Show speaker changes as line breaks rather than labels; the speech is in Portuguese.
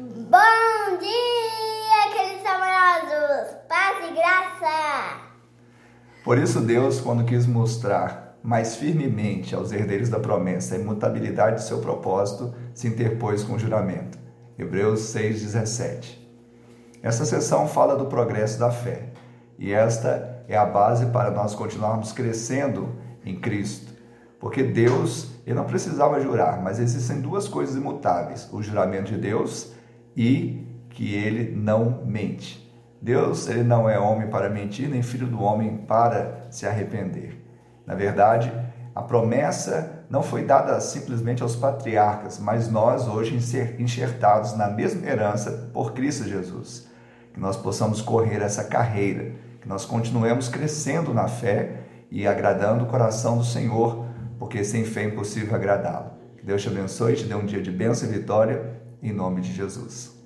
Bom dia, queridos amorosos! Paz e graça!
Por isso, Deus, quando quis mostrar mais firmemente aos herdeiros da promessa a imutabilidade de seu propósito, se interpôs com o juramento. Hebreus 6,17. Essa sessão fala do progresso da fé, e esta é a base para nós continuarmos crescendo em Cristo. Porque Deus, ele não precisava jurar, mas existem duas coisas imutáveis: o juramento de Deus e que ele não mente. Deus, ele não é homem para mentir, nem filho do homem para se arrepender. Na verdade, a promessa não foi dada simplesmente aos patriarcas, mas nós hoje enxertados na mesma herança por Cristo Jesus. Que nós possamos correr essa carreira, que nós continuemos crescendo na fé e agradando o coração do Senhor, porque sem fé é impossível agradá-lo. Que Deus te abençoe te dê um dia de bênção e vitória, em nome de Jesus.